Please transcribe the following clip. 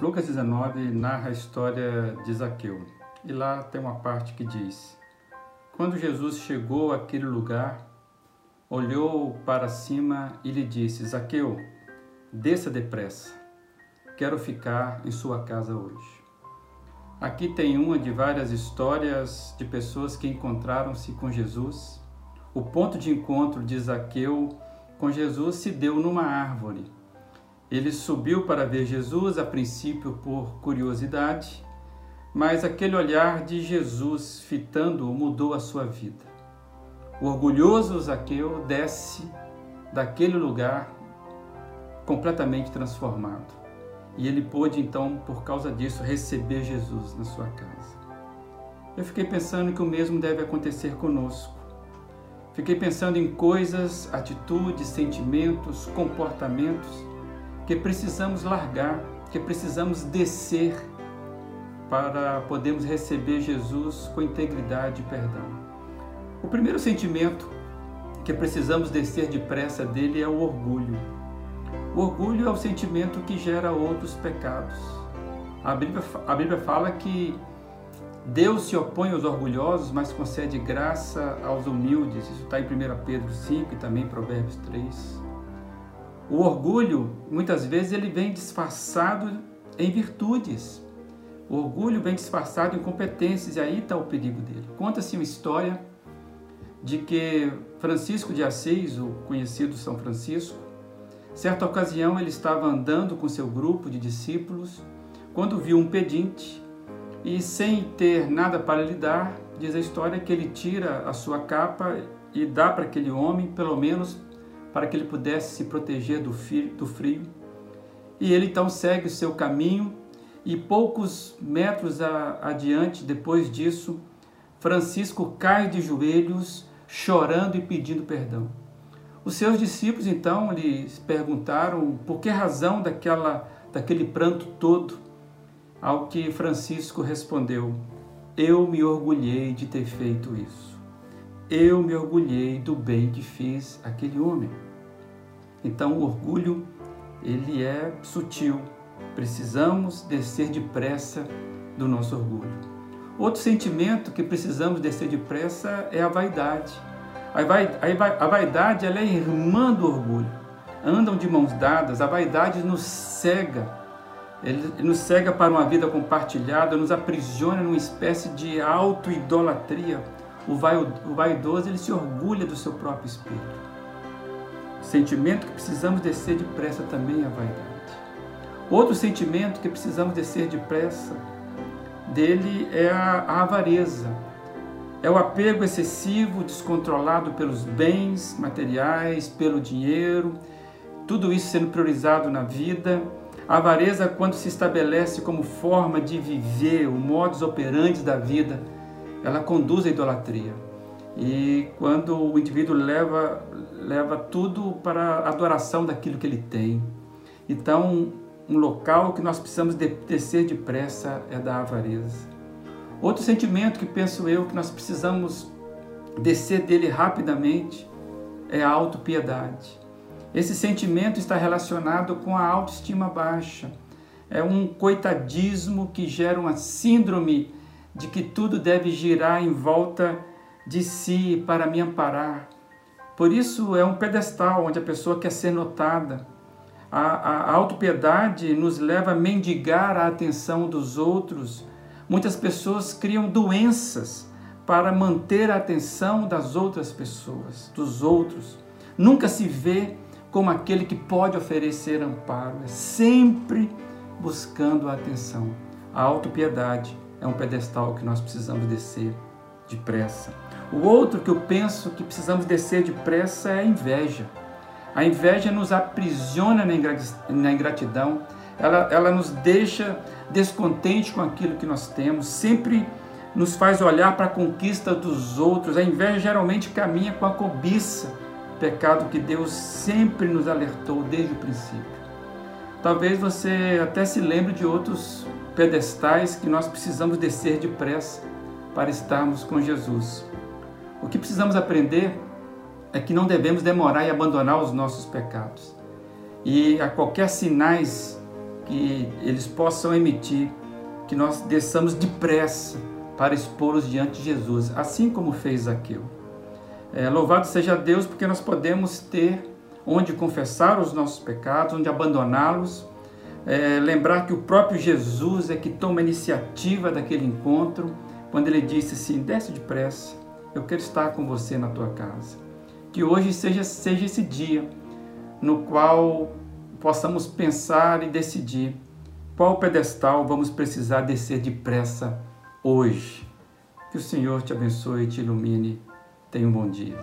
Lucas 19 narra a história de Zaqueu. E lá tem uma parte que diz: Quando Jesus chegou àquele lugar, olhou para cima e lhe disse: Zaqueu, desça depressa, quero ficar em sua casa hoje. Aqui tem uma de várias histórias de pessoas que encontraram-se com Jesus. O ponto de encontro de Zaqueu com Jesus se deu numa árvore. Ele subiu para ver Jesus, a princípio por curiosidade, mas aquele olhar de Jesus fitando-o mudou a sua vida. O orgulhoso Zaqueu desce daquele lugar completamente transformado. E ele pôde então, por causa disso, receber Jesus na sua casa. Eu fiquei pensando que o mesmo deve acontecer conosco. Fiquei pensando em coisas, atitudes, sentimentos, comportamentos que precisamos largar, que precisamos descer para podermos receber Jesus com integridade e perdão. O primeiro sentimento que precisamos descer depressa dele é o orgulho. O orgulho é o sentimento que gera outros pecados. A Bíblia, a Bíblia fala que Deus se opõe aos orgulhosos, mas concede graça aos humildes. Isso está em 1 Pedro 5 e também Provérbios 3. O orgulho, muitas vezes, ele vem disfarçado em virtudes. O orgulho vem disfarçado em competências e aí está o perigo dele. Conta-se uma história de que Francisco de Assis, o conhecido São Francisco, certa ocasião ele estava andando com seu grupo de discípulos quando viu um pedinte e sem ter nada para lhe dar, diz a história que ele tira a sua capa e dá para aquele homem, pelo menos para que ele pudesse se proteger do frio. E ele então segue o seu caminho e poucos metros adiante, depois disso, Francisco cai de joelhos, chorando e pedindo perdão. Os seus discípulos então lhe perguntaram por que razão daquela, daquele pranto todo, ao que Francisco respondeu: Eu me orgulhei de ter feito isso. Eu me orgulhei do bem que fiz aquele homem. Então o orgulho, ele é sutil. Precisamos descer depressa do nosso orgulho. Outro sentimento que precisamos descer depressa é a vaidade. A vaidade ela é irmã do orgulho. Andam de mãos dadas, a vaidade nos cega. Ele nos cega para uma vida compartilhada, nos aprisiona numa espécie de auto-idolatria. O vaidoso ele se orgulha do seu próprio espírito. Sentimento que precisamos descer depressa também é a vaidade. Outro sentimento que precisamos descer depressa dele é a avareza. É o apego excessivo, descontrolado pelos bens materiais, pelo dinheiro, tudo isso sendo priorizado na vida. A avareza, quando se estabelece como forma de viver, o modus operandi da vida, ela conduz à idolatria. E quando o indivíduo leva, leva tudo para a adoração daquilo que ele tem. Então, um local que nós precisamos descer depressa é da avareza. Outro sentimento que penso eu que nós precisamos descer dele rapidamente é a autopiedade. Esse sentimento está relacionado com a autoestima baixa. É um coitadismo que gera uma síndrome de que tudo deve girar em volta de si para me amparar. Por isso é um pedestal onde a pessoa quer ser notada. A, a, a autopiedade nos leva a mendigar a atenção dos outros. Muitas pessoas criam doenças para manter a atenção das outras pessoas, dos outros. Nunca se vê como aquele que pode oferecer amparo, é sempre buscando a atenção. A autopiedade é um pedestal que nós precisamos descer depressa. O outro que eu penso que precisamos descer depressa é a inveja. A inveja nos aprisiona na ingratidão, ela, ela nos deixa descontente com aquilo que nós temos, sempre nos faz olhar para a conquista dos outros. A inveja geralmente caminha com a cobiça, pecado que Deus sempre nos alertou desde o princípio. Talvez você até se lembre de outros pedestais que nós precisamos descer depressa para estarmos com Jesus. O que precisamos aprender é que não devemos demorar e abandonar os nossos pecados. E a qualquer sinais que eles possam emitir, que nós desçamos depressa para expô-los diante de Jesus, assim como fez Zaqueu. É, louvado seja Deus, porque nós podemos ter onde confessar os nossos pecados, onde abandoná-los. É, lembrar que o próprio Jesus é que toma a iniciativa daquele encontro, quando ele disse assim: desce depressa, eu quero estar com você na tua casa. Que hoje seja, seja esse dia no qual possamos pensar e decidir qual pedestal vamos precisar descer depressa hoje. Que o Senhor te abençoe e te ilumine. Tenha um bom dia.